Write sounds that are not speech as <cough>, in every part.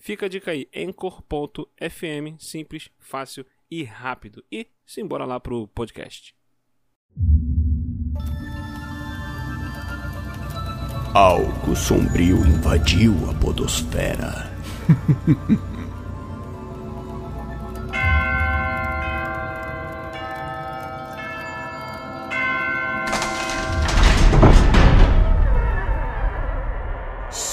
Fica a dica aí, Anchor.fm, simples, fácil e rápido. E simbora lá pro podcast. Algo sombrio invadiu a podosfera. <laughs>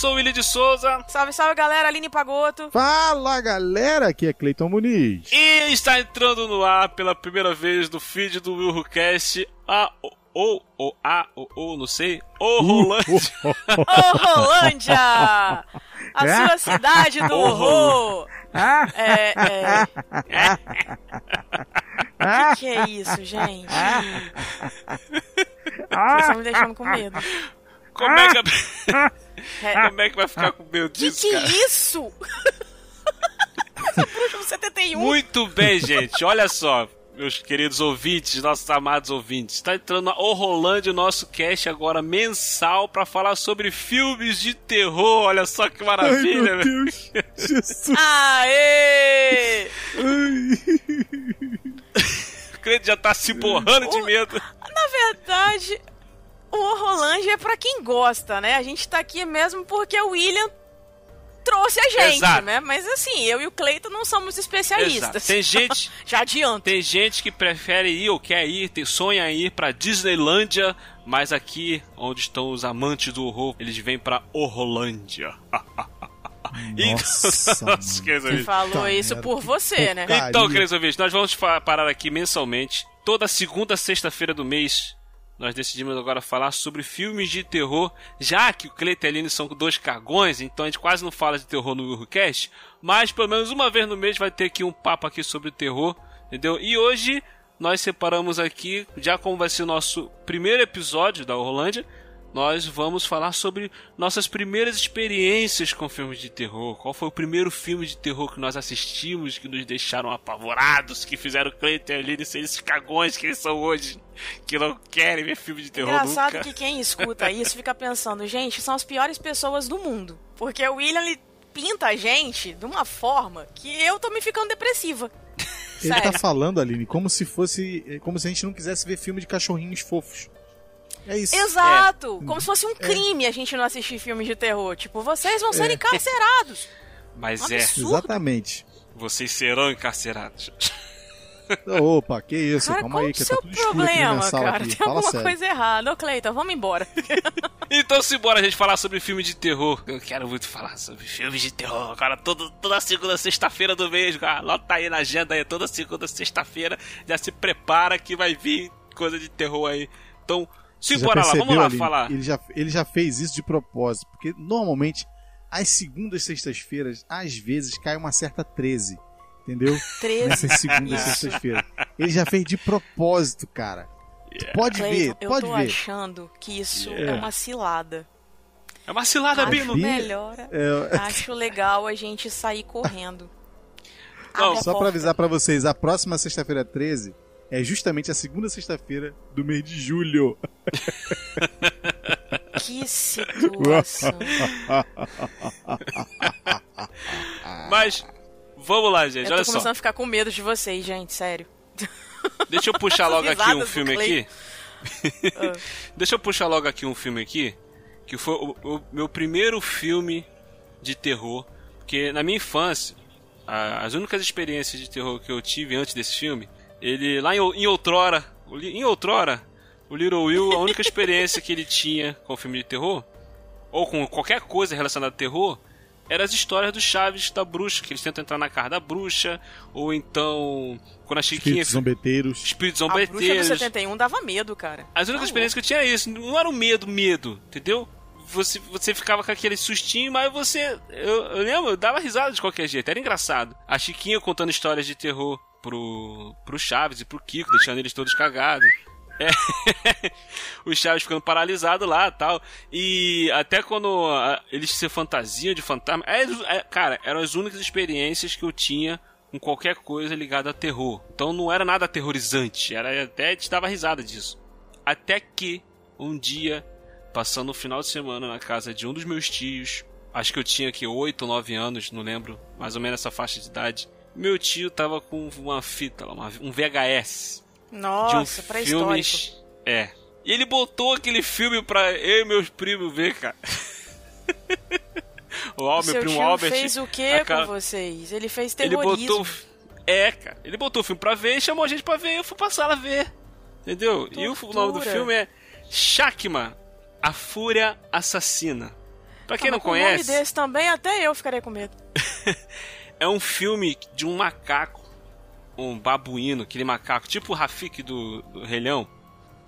Sou o Willi de Souza Salve, salve galera, Aline Pagoto. Fala galera, aqui é Cleiton Muniz. e está entrando no ar pela primeira vez no feed do WilhoCast a ou ou a ou ou não sei, o Rolândia. <laughs> Ô, Rolândia! A É? sua cidade do horror! É, é. O que, que é isso, gente? Vocês estão me deixando com medo. Como é que É. como é que vai ficar com medo Que disso, que cara? é isso? Essa <laughs> bruxa do 71. Muito bem, gente. Olha só, meus queridos ouvintes, nossos amados ouvintes. Está entrando na Orolândia o nosso cast agora mensal para falar sobre filmes de terror. Olha só que Ai, maravilha, meu velho. Deus. Jesus. Aê! <laughs> O crente já tá se borrando de medo. Na verdade, o Horrorlândia é pra quem gosta, né? A gente tá aqui mesmo porque o William trouxe a gente, Exato. né? Mas assim, eu e o Cleiton não somos Exato. especialistas. Tem <laughs> gente, Já adianto. tem gente que prefere ir ou quer ir, tem, sonha ir pra Disneylândia, mas aqui, onde estão os amantes do horror, eles vêm pra Horrolândia. <laughs> Nossa, Nossa, mano. queridos. Falou isso merda, por você, né? Então, queridos ouvintes, nós vamos parar aqui mensalmente. Toda segunda sexta-feira do mês, nós decidimos agora falar sobre filmes de terror. Já que o Cleiton e a Aline são dois cagões, então a gente quase não fala de terror no Willcast. Mas pelo menos uma vez no mês vai ter aqui um papo aqui sobre terror, entendeu? E hoje nós separamos aqui, já como vai ser o nosso primeiro episódio da Orlândia, nós vamos falar sobre nossas primeiras experiências com filmes de terror. Qual foi o primeiro filme de terror que nós assistimos, que nos deixaram apavorados, que fizeram o Cleiton e Aline ser esses cagões que eles são hoje, que não querem ver filme de terror Engraçado nunca. que quem escuta <laughs> isso fica pensando, gente, são as piores pessoas do mundo. Porque o William ele pinta a gente de uma forma que eu tô me ficando depressiva. Ele Sério. tá falando, Aline, como se fosse. Como se a gente não quisesse ver filme de cachorrinhos fofos. É isso. Exato! Como se fosse um crime a gente não assistir filmes de terror. Tipo, vocês vão ser encarcerados. Mas Um é. Exatamente. vocês serão encarcerados. Opa, que isso? Cara, Calma qual aí, o que seu tá tudo escuro aqui na problema, cara? aqui. Tem Fala alguma sério. coisa errada. Ô, Cleiton, vamos embora. <laughs> Então simbora a gente falar sobre filme de terror. Eu quero muito falar sobre filmes de terror. Cara, todo, toda segunda, sexta-feira do mês, cara. Lota aí na agenda aí, toda segunda, sexta-feira. Já se prepara que vai vir coisa de terror aí. Então, Você já simbora lá, vamos lá Aline? falar. Ele já, ele já fez isso de propósito, porque normalmente, às segundas e sextas-feiras, às vezes cai uma certa 13. Entendeu? 13. Nessas segundas e sextas-feiras. Ele já fez de propósito, cara. Tu Pode ver, Cleiton, eu pode tô ver. achando que isso é, É. uma cilada. É uma cilada, Acho Bino. Bi- melhor, É, <laughs> acho legal a gente sair correndo. Não, Só pra porta. avisar pra vocês, a próxima sexta-feira 13 é justamente a segunda sexta-feira do mês de julho. Que situação. <laughs> Mas, vamos lá, gente. Eu Olha tô só. começando a ficar com medo de vocês, gente, sério. Deixa eu puxar <laughs> logo aqui um filme aqui. <laughs> Deixa eu puxar logo aqui um filme aqui. Que foi o, o meu primeiro filme de terror. Porque na minha infância, a- as únicas experiências de terror que eu tive antes desse filme, ele lá em, em outrora, o em outrora, o Little Will, a única experiência que ele tinha com o filme de terror, ou com qualquer coisa relacionada a terror, eram as histórias do Chaves da bruxa, que eles tentam entrar na casa da bruxa, ou então quando a Chiquinha... Espíritos zombeteiros. Espíritos A bruxa do zombeteiros. 71 dava medo, cara. As únicas Tá experiências que eu tinha era isso. Não era um medo, medo, entendeu? Você, você ficava com aquele sustinho, mas você. Eu, eu lembro, eu dava risada de qualquer jeito, era engraçado. A Chiquinha contando histórias de terror pro, pro Chaves e pro Kiko, deixando eles todos cagados. É. <laughs> o Chaves ficando paralisado lá tal. E até quando eles se fantasiam de fantasma. É, é, cara, eram as únicas experiências que eu tinha com qualquer coisa ligada a terror. Então não era nada aterrorizante, era até te dava risada disso. Até que um dia, passando o final de semana na casa de um dos meus tios, acho que eu tinha aqui 8 ou 9 anos, não lembro, mais ou menos essa faixa de idade. Meu tio tava com uma fita, lá, um VHS Nossa, um pré-histórico. É. E ele botou aquele filme pra eu e meus primos ver, cara. <laughs> o Al, meu primo tio Albert. fez o que cara- com vocês? Ele fez ele terrorismo. botou. É, cara. Ele botou o filme pra ver e chamou a gente pra ver. Eu fui pra sala ver. Entendeu? E o nome do Tortura. filme é Shakma, a Fúria Assassina. Pra quem Ah, não com um nome conhece, desse também, até eu ficaria com medo. <laughs> é um filme de um macaco, um babuíno, aquele macaco, tipo o Rafik do, do Rei Leão,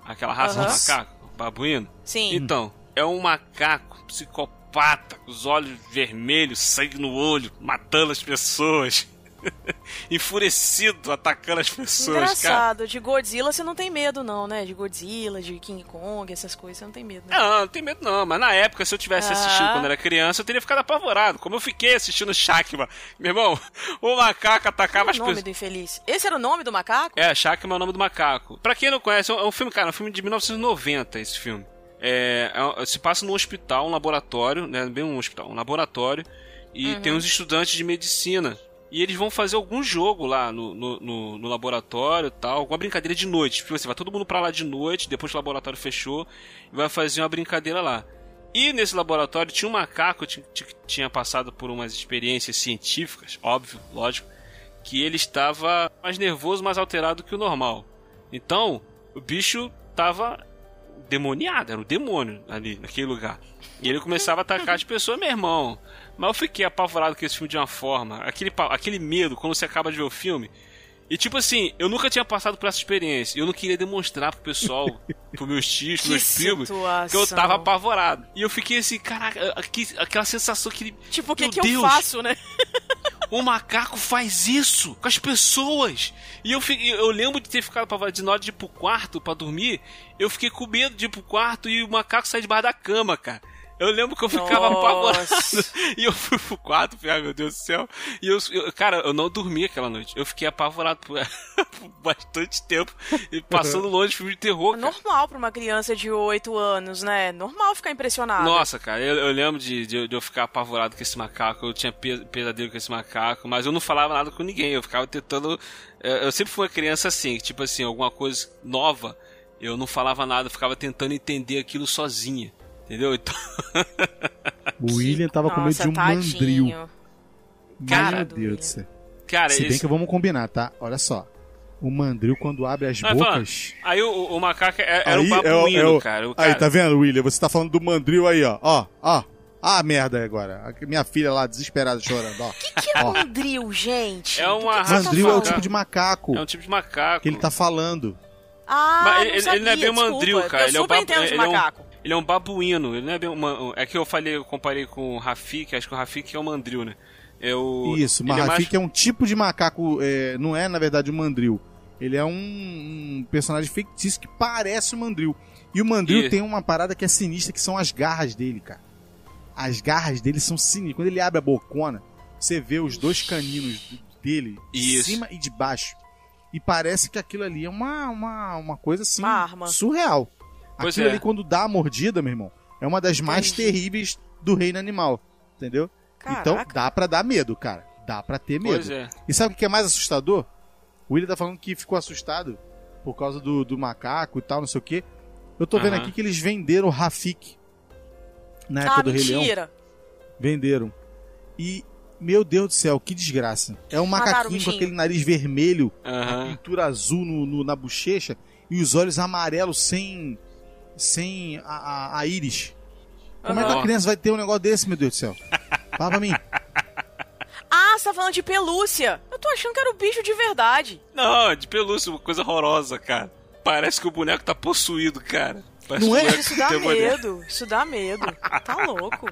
aquela raça Aham. de macaco, babuíno. Sim. Então, é um macaco psicopata, com os olhos vermelhos, sangue no olho, matando as pessoas. <laughs> Enfurecido, atacando as pessoas, cara. Engraçado, de Godzilla você não tem medo, não, né? De Godzilla, de King Kong, essas coisas, você não tem medo. Né? Não, não tem medo não, mas na época, se eu tivesse Ah. assistindo quando era criança, eu teria ficado apavorado. Como eu fiquei assistindo Shakma. Meu irmão, <laughs> o macaco atacava Qual as é o nome pessoas. do infeliz? Esse era o nome do macaco? É, Shakma é o nome do macaco. Pra quem não conhece, é um é filme, cara, é um filme de 1990, esse filme. É, é se passa num hospital, um laboratório, né? Bem um hospital, um laboratório. E tem uns estudantes de medicina. E eles vão fazer algum jogo lá no, no, no- no laboratório tal, alguma brincadeira de noite. Tipo assim, vai todo mundo pra lá de noite, depois que o laboratório fechou, e vai fazer uma brincadeira lá. E nesse laboratório tinha um macaco que tinha passado por umas experiências científicas, óbvio, lógico, que ele estava mais nervoso, mais alterado que o normal. Então, o bicho estava demoniado, era o demônio ali, naquele lugar. E ele começava a atacar as pessoas, meu irmão. Mas eu fiquei apavorado com esse filme de uma forma. Aquele, aquele medo quando você acaba de ver o filme. E tipo assim, eu nunca tinha passado por essa experiência. E eu não queria demonstrar pro pessoal, pros meus tios, pros meus primos, que eu tava apavorado. E eu fiquei assim, caraca, aqui- aquela sensação que ele. Tipo, o que, que eu Deus. faço, né? <laughs> O macaco faz isso com as pessoas. E eu, fi- eu lembro de ter ficado apavorado de hora de ir pro quarto pra dormir. Eu fiquei com medo de ir pro quarto e o macaco sair debaixo da cama, cara. Eu lembro que eu ficava Nossa. apavorado. <laughs> E eu fui pro quarto, falei, ai meu Deus do céu. E eu, eu- cara, eu não dormi aquela noite. Eu fiquei apavorado por, <laughs> por bastante tempo. E passando longe de filme de terror, cara. Normal pra uma criança de 8 anos, né? Normal ficar impressionado. Nossa, cara, eu, eu lembro de, de, de eu ficar apavorado com esse macaco. Eu tinha pe- pesadelo com esse macaco, mas eu não falava nada com ninguém. Eu ficava tentando. eh, Eu sempre fui uma criança assim, que, tipo assim, alguma coisa nova, eu não falava nada, eu ficava tentando entender aquilo sozinha. Entendeu? Então, O William tava com medo Nossa, de um mandril. tadinho. Cara, Meu Deus do céu. cara, Se bem esse- que vamos combinar, tá? Olha só. O mandril, quando abre as Mas, bocas. aí o, o macaco é- era aí um babuíno, é o- é o- cara. O Aí, cara- tá vendo, William? Você tá falando do mandril aí, ó. Ó, ó. Ah, merda agora. Minha filha lá, desesperada, chorando, ó. <laughs> O que é Ó. mandril, gente? É uma que que você tá Mandril é o tipo de macaco É um tipo de macaco. que ele tá falando. Ah, Mas não ele- ele sabia, não é bem desculpa. mandril, cara. Eu Ele é um super babu- entendo de ele é um- macaco. Ele é um babuíno, ele não é bem uma. É que eu falei, eu comparei com o Rafik, acho que o Rafik é o mandril, né? É o, Isso, mas é mais- Rafik é um tipo de macaco, é, não é na verdade um mandril. Ele é um, um personagem fictício que parece um mandril. E o mandril E- tem uma parada que é sinistra, que são as garras dele, cara. As garras dele são sinistras. Quando ele abre a bocona, você vê os dois caninos dele, de Isso. cima e de baixo. E parece que aquilo ali é uma, uma, uma coisa assim, Uma arma. surreal. Pois aquilo é. ali, quando dá a mordida, meu irmão, é uma das mais Entendi. terríveis do reino animal. Entendeu? Então Caraca. dá pra dar medo, cara. Dá pra ter medo. Pois é. E sabe o que é mais assustador? O William tá falando que ficou assustado por causa do, do macaco e tal, não sei o quê. Eu tô vendo aqui que eles venderam o Rafik na época Ah, do Rei Leão. mentira. Venderam. E Meu Deus do céu, que desgraça. É um macaquinho com aquele nariz vermelho, a Aham. pintura azul no, no- na bochecha e os olhos amarelos sem. Sem a, a- a íris. Como é que a criança vai ter um negócio desse, meu Deus do céu? Fala pra mim. Ah, você tá falando de pelúcia. Eu tô achando que era o bicho de verdade. Não, de pelúcia, uma coisa horrorosa, cara. Parece que o boneco tá possuído, cara. Parece Não é? boneco Isso dá medo. Isso dá medo. Tá louco.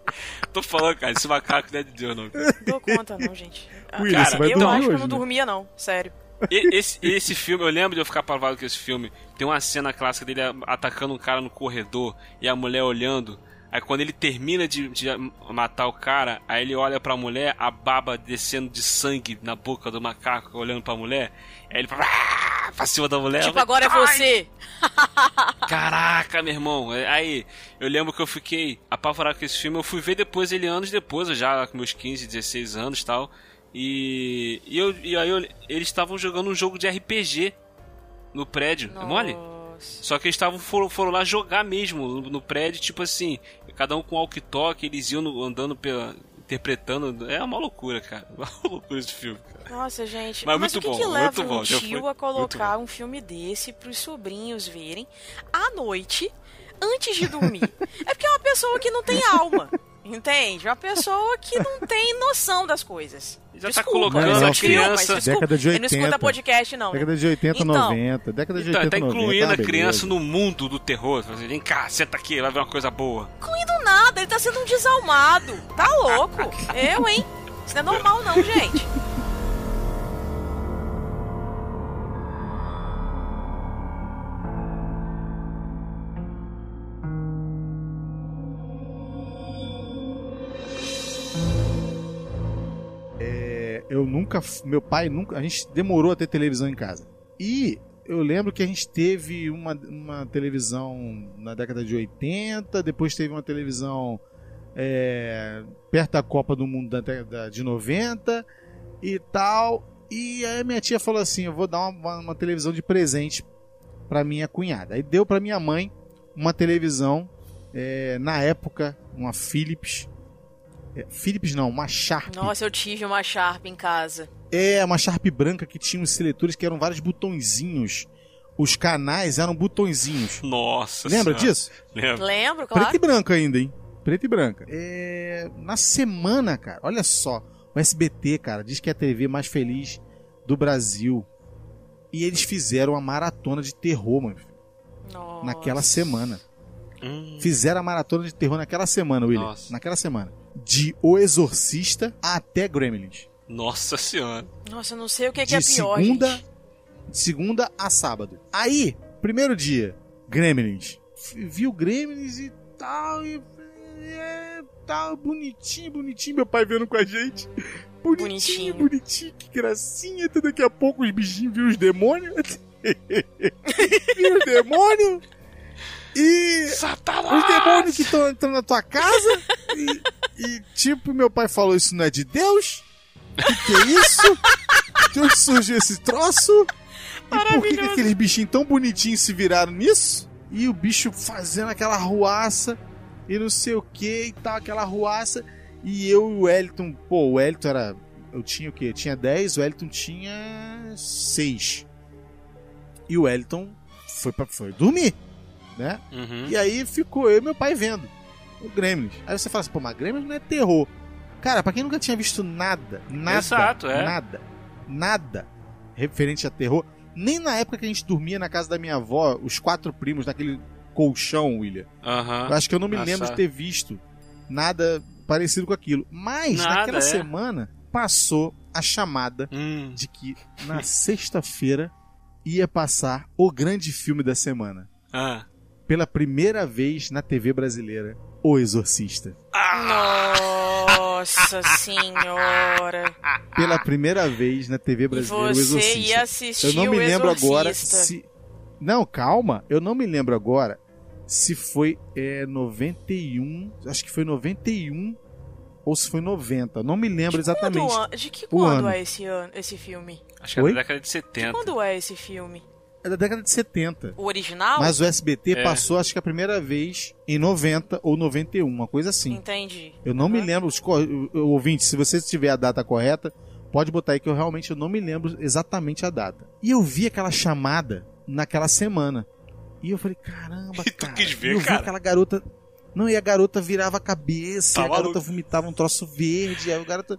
<laughs> Tô falando, cara, esse macaco não é de Deus, não. cara. Não dou conta, não, gente. Ah, William, você vai eu acho que eu não né? dormia, não. Sério. E- Esse, esse filme, eu lembro de eu ficar pavado com esse filme. Tem uma cena clássica dele atacando um cara no corredor e a mulher olhando. Aí quando ele termina de, de matar o cara, aí ele olha pra mulher, a baba descendo de sangue na boca do macaco, olhando pra mulher. Aí ele fala, "Ah!" pra cima da mulher. tipo, agora é falei, "Ai, você. <laughs> Caraca, meu irmão. Aí, eu lembro que eu fiquei apavorado com esse filme. Eu fui ver depois ele anos depois, já com meus 15, 16 anos e tal. E, e, eu, e aí eu- eles estavam jogando um jogo de RPG no prédio. É mole? Nossa. Só que eles estavam foram, foram lá jogar mesmo no, no prédio, tipo assim, cada um com walkie-talkie, eles iam no- andando pela. interpretando. É uma loucura, cara. <laughs> Uma loucura esse filme, cara. Nossa, gente. Mas Mas, muito o que, bom, que leva um tio a colocar um filme desse pros sobrinhos verem à noite, antes de dormir? é porque é uma pessoa que não tem alma. Entende? Uma pessoa que não <laughs> tem noção das coisas. Já tá Desculpa, colocando mas a é criança- mas desculpa, Década de Ele não escuta 80. podcast, não. Década de 80, Então, 90. Década de Então, 80, tá 90. incluindo ah, a criança beleza. no mundo do terror. Fazendo, Vem cá, senta aqui, vai ver uma coisa boa. Incluindo nada, ele tá sendo um desalmado. Tá louco? <laughs> Eu, hein? Isso não é normal, não, gente. Nunca. Meu pai nunca. A gente demorou a ter televisão em casa. E eu lembro que a gente teve uma, uma televisão na década de 80, depois teve uma televisão é, perto da Copa do Mundo da década de 90 e tal. E aí minha tia falou assim: eu vou dar uma, uma- televisão de presente pra minha cunhada. Aí deu pra minha mãe uma televisão, é, na época, uma Philips. É, Philips não, uma Sharp. Nossa, eu tive uma Sharp em casa. É, uma Sharp branca que tinha uns seletores que eram vários botõezinhos. Os canais eram botõezinhos. Nossa Lembra Senhora. disso? Lembra? Lembro, Preto claro. e branco ainda, hein? Preto e branca. É, na semana, cara, olha só. O SBT, cara, diz que é a TV mais feliz do Brasil. E eles fizeram uma maratona de terror, mano. Nossa. Naquela semana. Hum, Fizeram a maratona de terror naquela semana, William. Nossa. Naquela semana. De O Exorcista até Gremlins. Nossa senhora. Nossa, eu não sei o que, que de é pior, segunda, gente. de segunda a sábado. Aí, primeiro dia, Gremlins. F- Viu Gremlins e tal, e é, tal, bonitinho, bonitinho, meu pai vendo com a gente. Bonitinho, Bonitinho. bonitinho, que gracinha. Até daqui a pouco os bichinhos viram os demônios. <laughs> viram os demônios. E Satanás! os demônios que estão entrando na tua casa. E, e, tipo, meu pai falou: Isso não é de Deus? O que, que é isso? De onde surgiu esse troço? E por que, que aqueles bichinhos tão bonitinhos se viraram nisso? E o bicho fazendo aquela ruaça e não sei o que e tal, aquela ruaça. E eu e o Wellington, pô, o Wellington era. Eu tinha o quê? Eu tinha 10, o Wellington tinha 6. E o Wellington foi, pra, foi dormir, né? Uhum. E aí ficou eu e meu pai vendo o Gremlins. Aí você fala assim, pô, mas Gremlins não é terror. Cara, pra quem nunca tinha visto nada, nada, Exato, é. nada, nada referente a terror, nem na época que a gente dormia na casa da minha avó, os quatro primos naquele colchão, William. Aham. Eu acho que eu não me Ah, lembro de ter visto nada parecido com aquilo. Mas Nada, naquela é. semana passou a chamada Hum. de que na sexta-feira ia passar o grande filme da semana Ah. pela primeira vez na TV brasileira, O Exorcista. Nossa <laughs> senhora. Pela primeira vez na TV E brasileira, O você Exorcista. ia assistir Eu não me o lembro Exorcista. agora se. Não, calma, eu não me lembro agora se foi é, 91, acho que foi 91 ou se foi 90, não me lembro De exatamente. an- de que o quando ano. é esse ano, esse filme? Acho que é da década de 70. Quando é esse filme? É da década de 70. O original? Mas o SBT É. passou, acho que a primeira vez em 90 ou 91, uma coisa assim. Entendi. Eu não me Aham. lembro, os co- o- o ouvinte, se você tiver a data correta, pode botar aí que eu realmente eu não me lembro exatamente a data. E eu vi aquela chamada naquela semana. E eu falei, caramba, E <laughs> tu cara. quis ver, eu vi cara? aquela garota. Não, e a garota virava a cabeça, Tá e a garota maluco. vomitava um troço verde, aí o garota.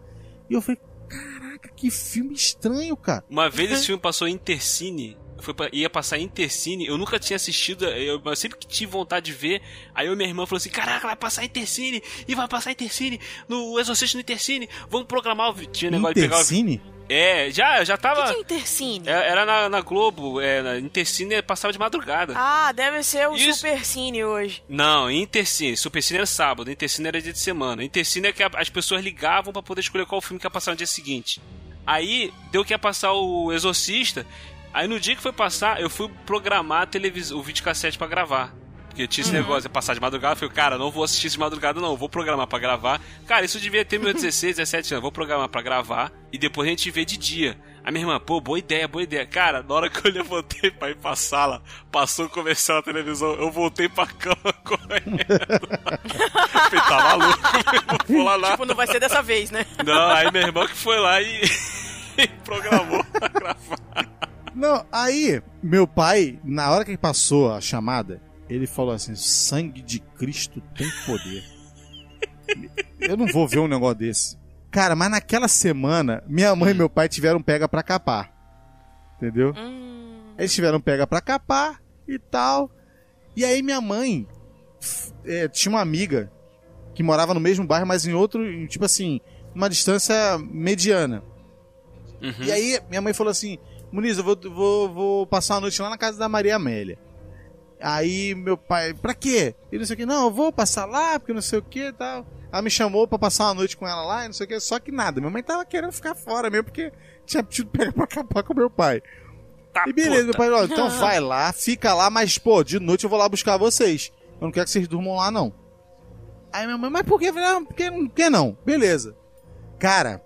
E eu falei, caraca, que filme estranho, cara. Uma vez esse <laughs> filme passou em Intercine. Foi pra- ia passar em Intercine. Eu nunca tinha assistido. Eu, eu sempre que tive vontade de ver. Aí eu minha irmã falou assim: Caraca, vai passar em Intercine. E vai passar em Intercine. No Exorcista no Intercine. Vamos programar o. vi-" Tinha negócio de pegar o. Intercine? É, já, já O que, tava. que é Intercine? É, Era na, na Globo. É, na Intercine passava de madrugada. Ah, deve ser o Isso. Supercine hoje. Não, Intercine. Supercine era sábado, Intercine era dia de semana. Intercine é que a- as pessoas ligavam pra poder escolher qual filme que ia passar no dia seguinte. Aí deu que ia passar o Exorcista. Aí no dia que foi passar, eu fui programar a televisão, o videocassete pra gravar. Porque tinha esse negócio de passar de madrugada. Eu falei, cara, não vou assistir isso de madrugada, não. Vou programar pra gravar. Cara, isso devia ter meus <laughs> 16, 17 anos. Vou programar pra gravar e depois a gente vê de dia. A minha irmã, pô, boa ideia, boa ideia. Cara, na hora que eu <laughs> levantei pra ir pra sala, passou o comercial na televisão, eu voltei pra cama <laughs> correndo. Falei, tá maluco, não vou lá nada. Tipo, não vai ser dessa vez, né? Não, aí meu irmão que foi lá e, e programou pra gravar. Não, aí, meu pai, na hora que passou a chamada, ele falou assim: sangue de Cristo tem poder. <laughs> Eu não vou ver um negócio desse. Cara, mas naquela semana, minha mãe e meu pai tiveram pega pra capar. Entendeu? Hum, Eles tiveram pega pra capar e tal. E aí minha mãe é, tinha uma amiga que morava no mesmo bairro, mas em outro, tipo assim, uma distância mediana. Uhum. E aí minha mãe falou assim: Muniz, eu vou, vou, vou passar a noite lá na casa da Maria Amélia. Aí meu pai, pra quê? E não sei o que, não, eu vou passar lá, porque não sei o que e tal. Ela me chamou pra passar uma noite com ela lá e não sei o que, só que nada. Minha mãe tava querendo ficar fora mesmo, porque tinha tido pega pra acabar com meu pai. Tá, E beleza, meu puta. pai, ó, então <laughs> vai lá, fica lá, mas pô, de noite eu vou lá buscar vocês. Eu não quero que vocês durmam lá, não. Aí minha mãe, mas por que? Eu falei, "Ah, por que, por que não? Beleza. Cara,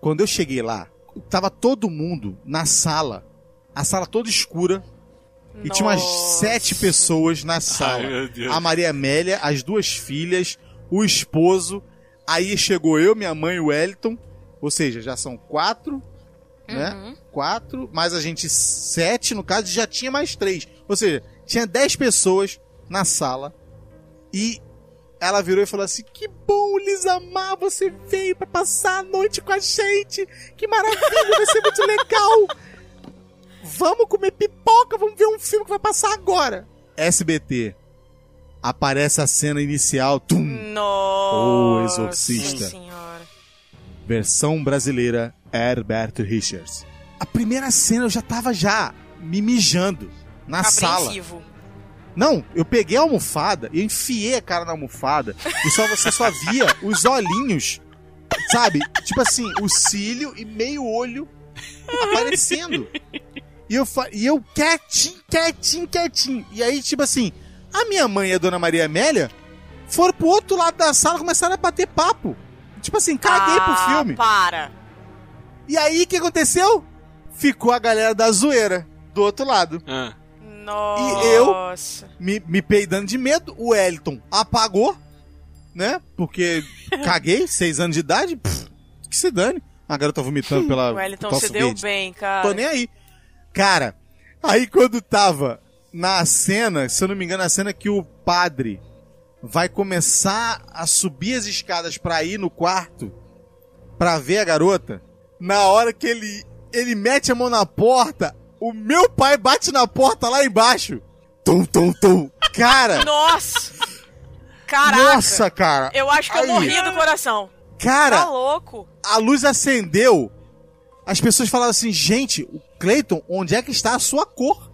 quando eu cheguei lá, tava todo mundo na sala, a sala toda escura, e tinha umas nossa. sete pessoas na sala. Ai, meu Deus. A Maria Amélia, as duas filhas, o esposo. Aí chegou eu, minha mãe e o Wellington. Ou seja, já são quatro, né? Uhum. Quatro, mais a gente sete, no caso, já tinha mais três. Ou seja, tinha dez pessoas na sala. E ela virou e falou assim: Que bom, Lisamar, você veio pra passar a noite com a gente. Que maravilha, vai ser muito legal. Vamos comer pipoca, vamos ver um filme que vai passar agora. SBT. Aparece a cena inicial. Tum! Nossa O Exorcista. senhora. Versão brasileira Herbert Richards. A primeira cena eu já tava já me mijando na sala. Não, eu peguei a almofada e enfiei a cara na almofada e só você só via os olhinhos, sabe? Tipo assim, o cílio e meio olho aparecendo. E eu, fa- e eu quietinho, quietinho, quietinho. E aí, tipo assim, a minha mãe e a dona Maria Amélia foram pro outro lado da sala e começaram a bater papo. Tipo assim, caguei ah, pro filme. para. E aí, o que aconteceu? Ficou a galera da zoeira do outro lado. Ah, Nossa. me, me peidando de medo. O Wellington apagou, né? Porque <laughs> caguei, seis anos de idade. pff, que se dane. A garota vomitando pela <laughs> O Wellington se deu verde. bem, cara. Tô nem aí. Cara, aí quando tava na cena, se eu não me engano, a cena que o padre vai começar a subir as escadas pra ir no quarto pra ver a garota, na hora que ele ele mete a mão na porta, o meu pai bate na porta lá embaixo. Tum, tum, tum. Cara, Nossa. Caraca. nossa, cara. Eu acho que eu Aí. morri do coração. Cara, Tá louco. a luz acendeu. As pessoas falaram assim, gente, o Clayton, onde é que está a sua cor?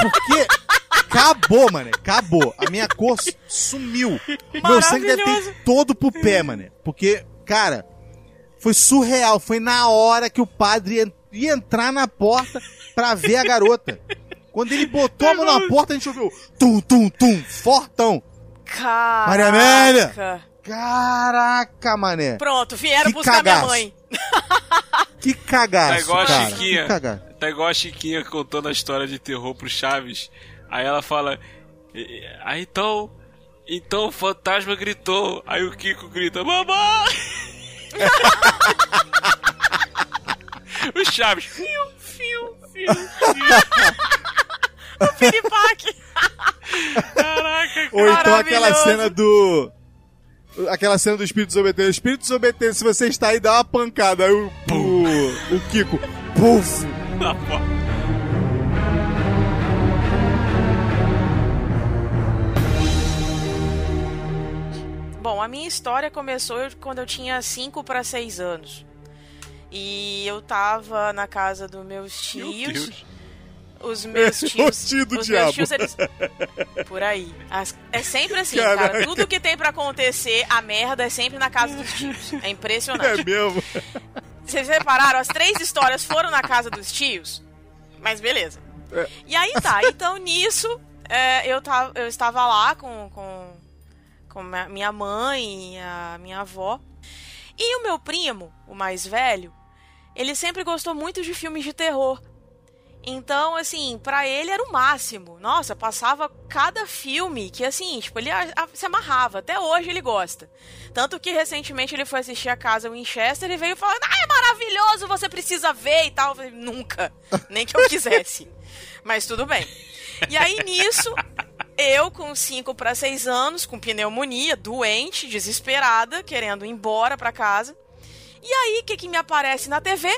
Porque acabou, mano. Acabou. A minha cor su- sumiu. Meu sangue deve ter todo pro pé, mano. Porque, cara, foi surreal. Foi na hora que o padre ia- ia entrar na porta pra ver a garota. Quando ele botou a mão na porta, a gente ouviu tum, tum, tum, fortão. Caraca. Maria Amélia. Caraca, mané. Pronto, vieram Que buscar cagaço. minha mãe. <laughs> Que cagaço, Tá igual a cara. Chiquinha. Que cagaço. tá Tá igual a Chiquinha contando a história de terror pro Chaves. Aí ela fala. Aí então. Então o fantasma gritou. Aí o Kiko grita: Mamãe! <laughs> o Chaves. Fiu, fiu, fiu, fiu. <laughs> O Piripaque. Caraca, <laughs> Ou então aquela cena do. Aquela cena do espírito desobediente. Espírito desobediente, se você está aí, dá uma pancada. Aí o, o, o Kiko. Puf! cara. Bom, a minha história começou quando eu tinha 5 para 6 anos. E eu tava na casa dos meus Meu tios. Deus. Os meus <laughs> O tios. tio do os diabo. meus tios, eles. Por aí. As- É sempre assim, Caraca. cara. Tudo que tem pra acontecer, a merda é sempre na casa dos tios. É É impressionante. mesmo? Vocês repararam? As três histórias foram na casa dos tios. Mas beleza. É. E aí tá. Então nisso, é, eu, tava, eu estava lá com, com, com minha mãe e a minha avó. E o meu primo, o mais velho, ele sempre gostou muito de filmes de terror. Então, assim, pra ele era o máximo. Nossa, passava cada filme que, assim, tipo, ele a- a- se amarrava. Até hoje ele gosta. Tanto que recentemente ele foi assistir a casa Winchester e veio falando: Ah, é maravilhoso, você precisa ver e tal. Falei, Nunca. Nem que eu <laughs> quisesse. Mas tudo bem. E aí nisso, eu com 5 para 6 anos, com pneumonia, doente, desesperada, querendo ir embora pra casa. E aí, o que, que me aparece na TV?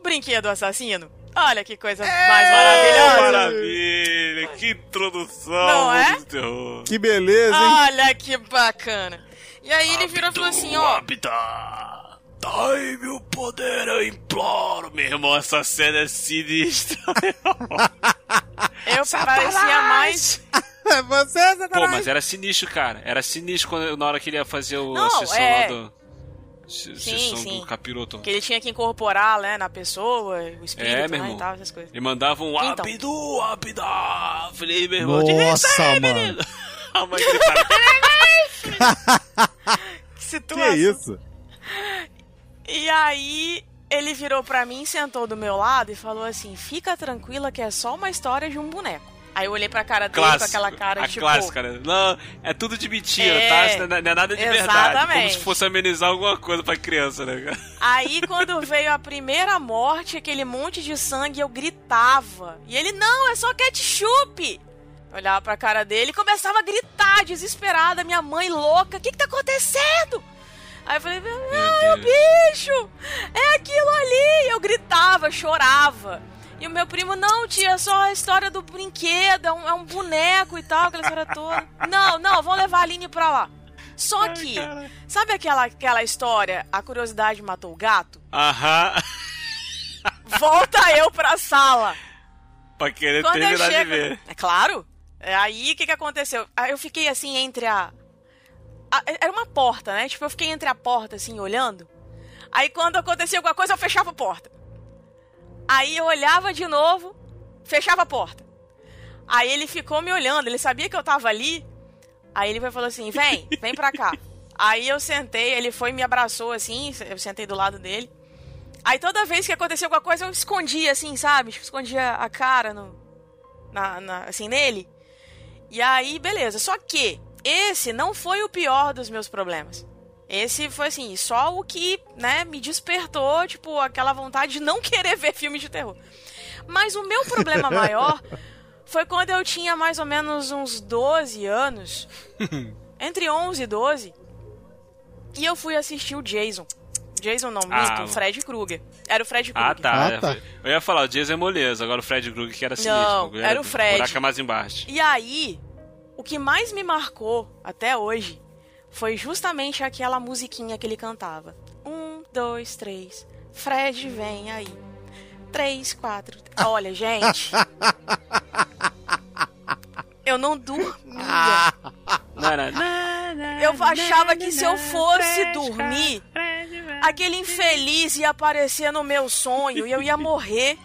Brinquedo assassino. Olha que coisa mais maravilhosa. Maravilha, que introdução Não é? terror. Que beleza, hein? Olha que bacana. E aí ele virou e falou assim, ó. Abda, dai-me o poder, eu imploro. Meu irmão, essa cena é sinistra. <laughs> Eu parecia mais. <laughs> É você, Pô, Satanás. mas era sinistro, cara. Era sinistro quando, na hora que ele ia fazer o, Não, é. lá do... se- Sim, sessão sim. do capiroto. Que ele tinha que incorporar, né, na pessoa, o espírito, É, meu né, irmão. e tal, essas coisas. Ele mandava um Então. Abdu, Abda. Falei, meu irmão, Nossa, aí, mano. menino. <laughs> A mãe gritava. <laughs> Que Que situação. isso? E aí ele virou pra mim, sentou do meu lado e falou assim: "Fica tranquila que é só uma história de um boneco". Aí eu olhei pra cara dele com aquela cara a de tipo, clássica, né? Não, é tudo de mentira, É, tá? Não é, não é nada de verdade. Como exatamente. se fosse amenizar alguma coisa pra criança, né? cara? Aí quando veio a primeira morte, aquele monte de sangue, eu gritava. E ele, não, é só ketchup! Eu Olhava pra cara dele e começava a gritar, desesperada, minha mãe louca, o que que tá acontecendo? Aí eu falei, ah, Deus. bicho, é aquilo ali! E eu gritava, chorava. E o meu primo, não, tia, é só a história do brinquedo, é um, é um boneco e tal, aquela história toda. Não, não, vamos levar a Aline pra lá. Só que, sabe aquela, aquela história, a curiosidade matou o gato? Aham. <laughs> Volta eu pra sala. pra querer Quando eu terminar chego... de ver. É claro. É Aí o que, que aconteceu? Eu fiquei assim entre a... a- Era uma porta, né? Tipo, eu fiquei entre a porta, assim, olhando. Aí quando acontecia alguma coisa, eu fechava a porta. Aí eu olhava de novo, fechava a porta. Aí ele ficou me olhando, ele sabia que eu tava ali. Aí ele falou assim: vem, <laughs> vem pra cá. Aí eu sentei, ele foi e me abraçou assim, eu sentei do lado dele. Aí toda vez que acontecia alguma coisa, eu escondia assim, sabe? Escondia a cara no, na, na- assim, nele. E aí, beleza. Só que esse não foi o pior dos meus problemas. Esse foi assim, só o que, né, me despertou, tipo, aquela vontade de não <laughs> querer ver filme de terror. Mas o meu problema <laughs> maior foi quando eu tinha mais ou menos uns 12 anos. <laughs> entre 11 e 12. E eu fui assistir o Jason. Jason não, Ah, minto, o Fred Krueger. Era o Fred Krueger. Ah, tá. Ah, tá. Eu ia falar, o Jason é moleza, agora o Fred Krueger que era sinistro. Não, bagulho era o Fred. Buraco é mais embaixo. E aí, o que mais me marcou até hoje foi justamente aquela musiquinha que ele cantava. Um, dois, três. Fred, vem aí. Três, quatro. Olha, gente. Eu não dormia. Não era... <laughs> Eu achava que se eu fosse dormir, aquele infeliz ia aparecer no meu sonho e eu ia morrer.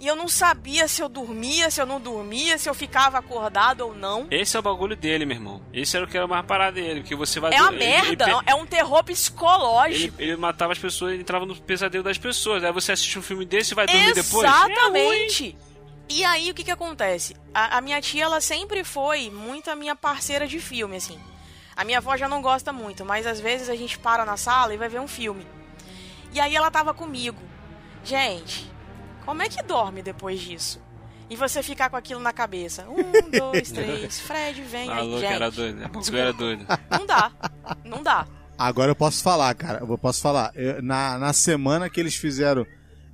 E eu não sabia se eu dormia, se eu não dormia, se eu ficava acordado ou não. Esse é o bagulho dele, meu irmão. Esse era o que era mais parada dele, que você vai... É uma ele- merda, ele- é um terror Ele, psicológico. ele matava as pessoas, ele entrava no pesadelo das pessoas. Aí você assiste um filme desse e vai dormir depois? É ruim. Exatamente. E aí, o que que acontece? A, a minha tia, ela sempre foi muito a minha parceira de filme, assim. A minha avó já não gosta muito, mas às vezes a gente para na sala e vai ver um filme. E aí ela tava comigo. Gente, como é que dorme depois disso? E você ficar com aquilo na cabeça. Um, <laughs> dois, três, Fred, vem aí, louco, gente. era doido. Bagulho era doido. Não dá, não dá. Agora eu posso falar, cara. Eu posso falar. Eu- na, na semana que eles fizeram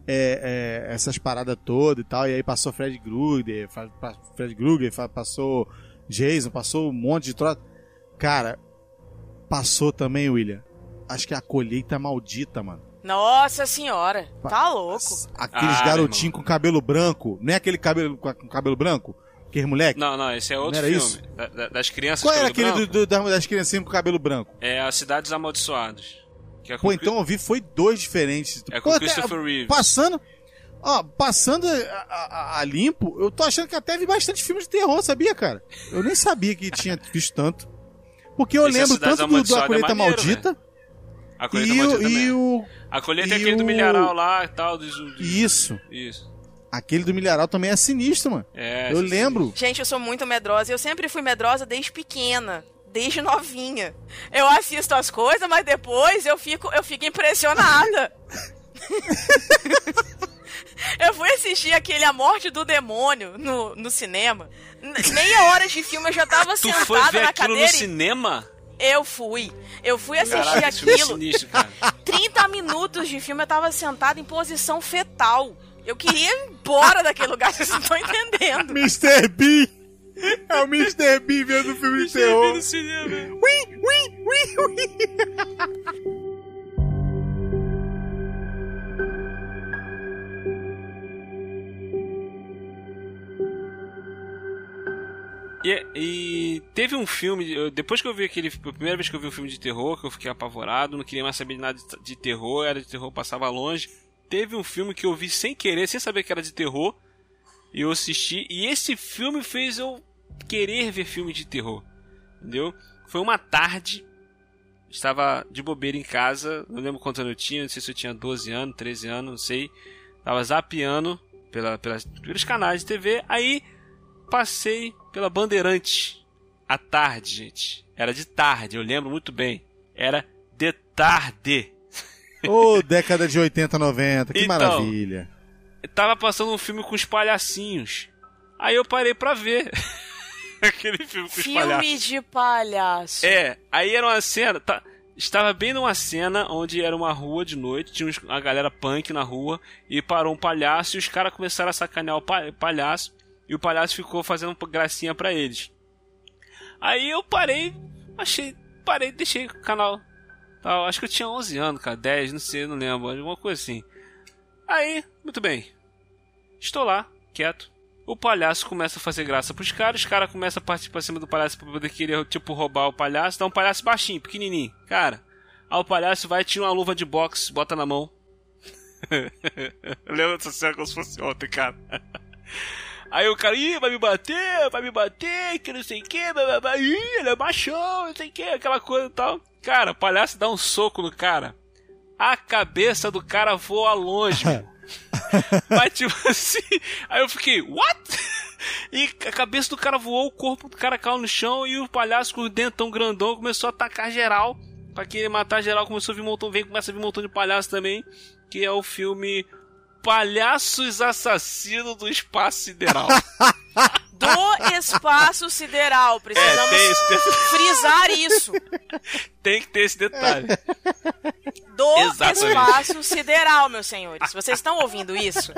é, é, essas paradas todas e tal, e aí passou Fred Krueger, pa- Fred Krueger, passou Jason, passou um monte de troço. Cara, passou também, William. Acho que é a colheita maldita, mano. Nossa senhora, tá louco. Aqueles Ah, garotinhos com cabelo branco. Não é aquele cabelo com cabelo branco? Aquele moleque? Não, não, esse é outro Não era filme. isso? Da- da- das crianças Qual era aquele do, do- das, das criancinhas com cabelo branco? É as Cidades Amaldiçoadas. Que é com Pô, então eu vi, foi dois diferentes. É com Pô, Christopher Reeves. Passando. Ó, passando a, a- a limpo, eu tô achando que até vi bastante filmes de terror, sabia, cara? Eu nem sabia que tinha visto tanto. Porque eu Esse lembro Cidades tanto do, do A Colheita é Maldita A colheita e, maldita o, também. e o. A colheita é aquele do o- milharal lá e tal. Dos, dos- Isso. Isso. Aquele do Milharal também é sinistro, mano. É, eu lembro. Gente, eu sou muito medrosa. Eu sempre fui medrosa desde pequena. Desde novinha. Eu assisto as coisas, mas depois eu fico, eu fico impressionada. <laughs> eu fui assistir aquele A Morte do Demônio no, no cinema. Meia hora de filme eu já tava Tu foi sentada ver na aquilo cadeira. no e- cinema? Eu fui. Eu fui assistir Caraca, é aquilo. sinistro, cara. <laughs> 30 minutos de filme eu tava sentada em posição fetal. Eu queria ir embora daquele lugar, <laughs> vocês não estão entendendo. Mr. B! É o Mr. B vendo filme de terror. no cinema. Ui, ui, ui, ui. <laughs> E, e teve um filme, depois que eu vi aquele. A primeira vez que eu vi um filme de terror, que eu fiquei apavorado, não queria mais saber de nada de, de terror, era de terror, passava longe. Teve um filme que eu vi sem querer, sem saber que era de terror, e eu assisti, e esse filme fez eu querer ver filme de terror. Entendeu? Foi uma tarde, estava de bobeira em casa, não lembro quantos anos eu tinha, não sei se eu tinha 12 anos, 13 anos, não sei. Tava zapeando pela, pelas, pelos canais de TV, aí passei pela Bandeirante à tarde, gente. Era de tarde, eu lembro muito bem. Era de tarde. Ô, <laughs> década de 80, 90, que Então, maravilha. Tava passando um filme com os palhacinhos. Aí eu parei pra ver. <laughs> Aquele filme com os palhaços. Filme de palhaço. É, aí era uma cena. tá- estava bem numa cena onde era uma rua de noite, tinha uma galera punk na rua, e parou um palhaço e os caras começaram a sacanear o pa- palhaço, e o palhaço ficou fazendo gracinha pra eles. Aí eu parei, achei, parei, deixei o canal. Tal, acho que eu tinha 11 anos, cara, 10, não sei, não lembro, alguma coisa assim. Aí, muito bem. Estou lá, quieto. O palhaço começa a fazer graça pros caras, os caras começam a partir pra cima do palhaço pra poder querer, tipo, roubar o palhaço. Dá um palhaço baixinho, pequenininho. Cara, aí o palhaço vai, tira uma luva de boxe, bota na mão. <laughs> Eu lembro dessa cena como se fosse ontem, cara. Aí o cara, ih, vai me bater, vai me bater, que não sei o que, ih, ele é machão, não sei o que, aquela coisa e tal. Cara, o palhaço dá um soco no cara. A cabeça do cara voa longe. <laughs> Mas tipo assim, aí eu fiquei, what? E a cabeça do cara voou, o corpo do cara caiu no chão e o palhaço com o dentão grandão começou a atacar geral. Pra querer matar geral, começou a vir um montão, vem, começa a vir um montão de palhaço também. Que é o filme Palhaços Assassinos do Espaço Sideral. <laughs> Do espaço sideral. é, Precisamos tem, esse- tem- frisar isso. tem que ter esse detalhe. Do Exatamente. espaço sideral, meus senhores. Vocês estão ouvindo isso?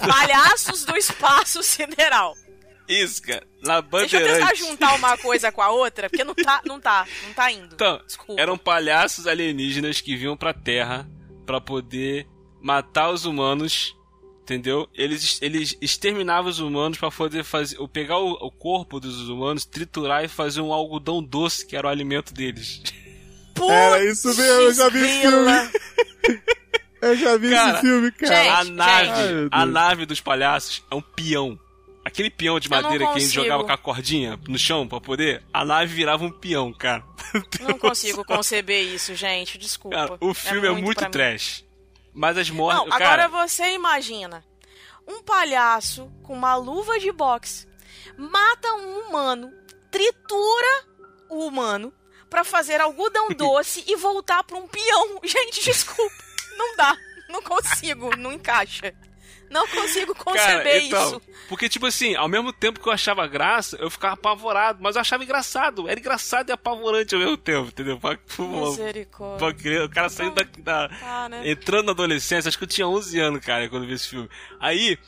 Palhaços do espaço sideral. Isso, cara. Na Deixa eu tentar juntar uma coisa com a outra, porque não tá, não tá, não tá indo. Então, Desculpa. eram palhaços alienígenas que vinham pra Terra pra poder matar os humanos, entendeu? Eles, eles exterminavam os humanos pra poder fazer, ou pegar o, o corpo dos humanos, triturar e fazer um algodão doce que era o alimento deles. Putz, Era isso mesmo, eu já vi esse grila. <laughs> Eu já vi Cara, esse filme, cara. gente, a nave, meu a nave dos palhaços é um peão. Aquele peão de madeira que a gente jogava com a cordinha no chão pra poder, a nave virava um peão, cara. Não consigo conceber isso, gente. Desculpa. Cara, o filme é muito, pra mim. Mas as mortes. Não, cara, agora você imagina um palhaço com uma luva de boxe mata um humano, tritura o humano pra fazer algodão <laughs> doce e voltar pra um peão. Gente, desculpa, não dá, não consigo, não encaixa. Não consigo conceber Cara, então, isso. Porque, tipo assim, ao mesmo tempo que eu achava graça, eu ficava apavorado. Mas eu achava engraçado. Era engraçado e apavorante ao mesmo tempo, entendeu? Pra, Misericórdia. pra criança, o cara saindo da, da- né? Entrando na adolescência, acho que eu tinha 11 anos, cara, quando eu vi esse filme. Aí,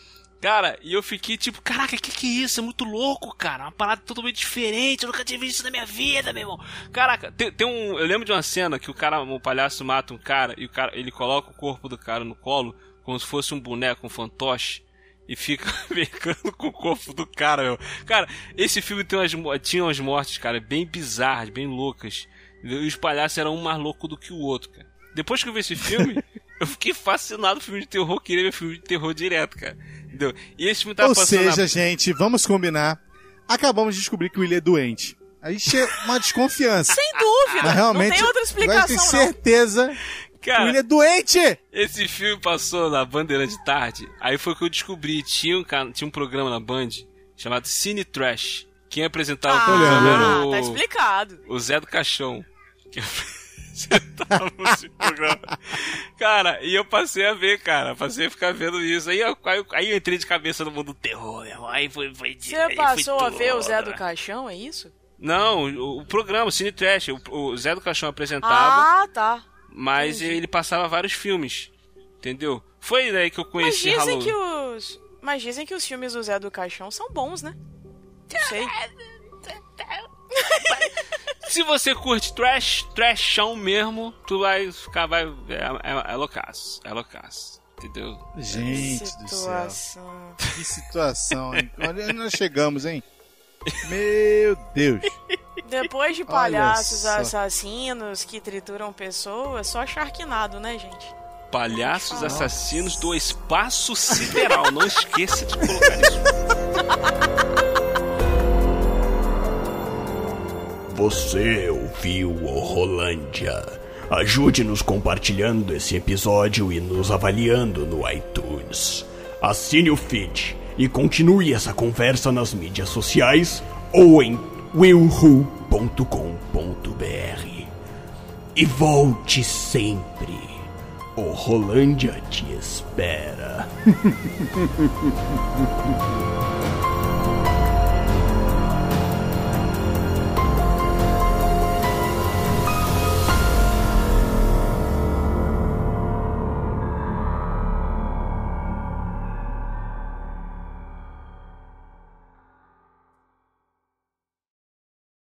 cara, e eu fiquei tipo, caraca, que que é isso? É muito louco, cara. Uma parada totalmente diferente. Eu nunca tinha visto isso na minha vida, meu irmão. Caraca, tem, tem um. Eu lembro de uma cena que o cara, o palhaço mata um cara e o cara, ele coloca o corpo do cara no colo, como se fosse um boneco, um fantoche. E fica <laughs> brincando com o corpo do cara, meu. Cara, esse filme tem umas, tinha umas mortes, cara, bem bizarras, bem loucas. E os palhaços eram um mais louco do que o outro, cara. Depois que eu vi esse filme, <laughs> eu fiquei fascinado com filme de terror, queria ver filme de terror direto, cara. Entendeu? E esse filme tava Ou passando seja, na... gente, vamos combinar. Acabamos de descobrir que o William é doente. Aí chega uma desconfiança. Sem dúvida. Mas realmente, não tem outra agora explicação, tem não. certeza Cara, William é doente! esse filme passou na Bandeira de tarde. Aí foi que eu descobri, tinha um, tinha um programa na Band chamado Cine Trash. Quem apresentava o programa era Ah, o, tá explicado. o Zé do Caixão. Que <laughs> apresentava esse programa. Cara, e eu passei a ver, cara. Passei a ficar vendo isso. Aí, eu- aí, eu- aí eu entrei de cabeça no mundo do terror, meu. Aí foi, foi Você aí foi passou a ver o. Zé do Caixão, é isso? Não, o, o programa, o Cine Trash. O, o Zé do Caixão apresentava, Ah, tá. Mas entendi. ele passava vários filmes. Entendeu? Foi daí que eu Mas conheci dizem Halloween. que os. Mas dizem que os filmes do Zé do Caixão são bons, né? Não sei. <laughs> Se você curte trash, trashão mesmo, tu vai ficar, vai, é, é, é loucaço, é loucaço, entendeu? Gente do céu. Situação. Que situação, hein? Olha onde nós chegamos, hein? Meu Deus. <laughs> Depois de palhaços assassinos que trituram pessoas, só Sharknado, né, gente? Palhaços assassinos do espaço sideral, não esqueça de colocar isso. Você ouviu o Rolândia. Ajude-nos compartilhando esse episódio e nos avaliando no iTunes. Assine o feed e continue essa conversa nas mídias sociais ou em willwho.com.br. E volte sempre. O Rolândia te espera. <laughs>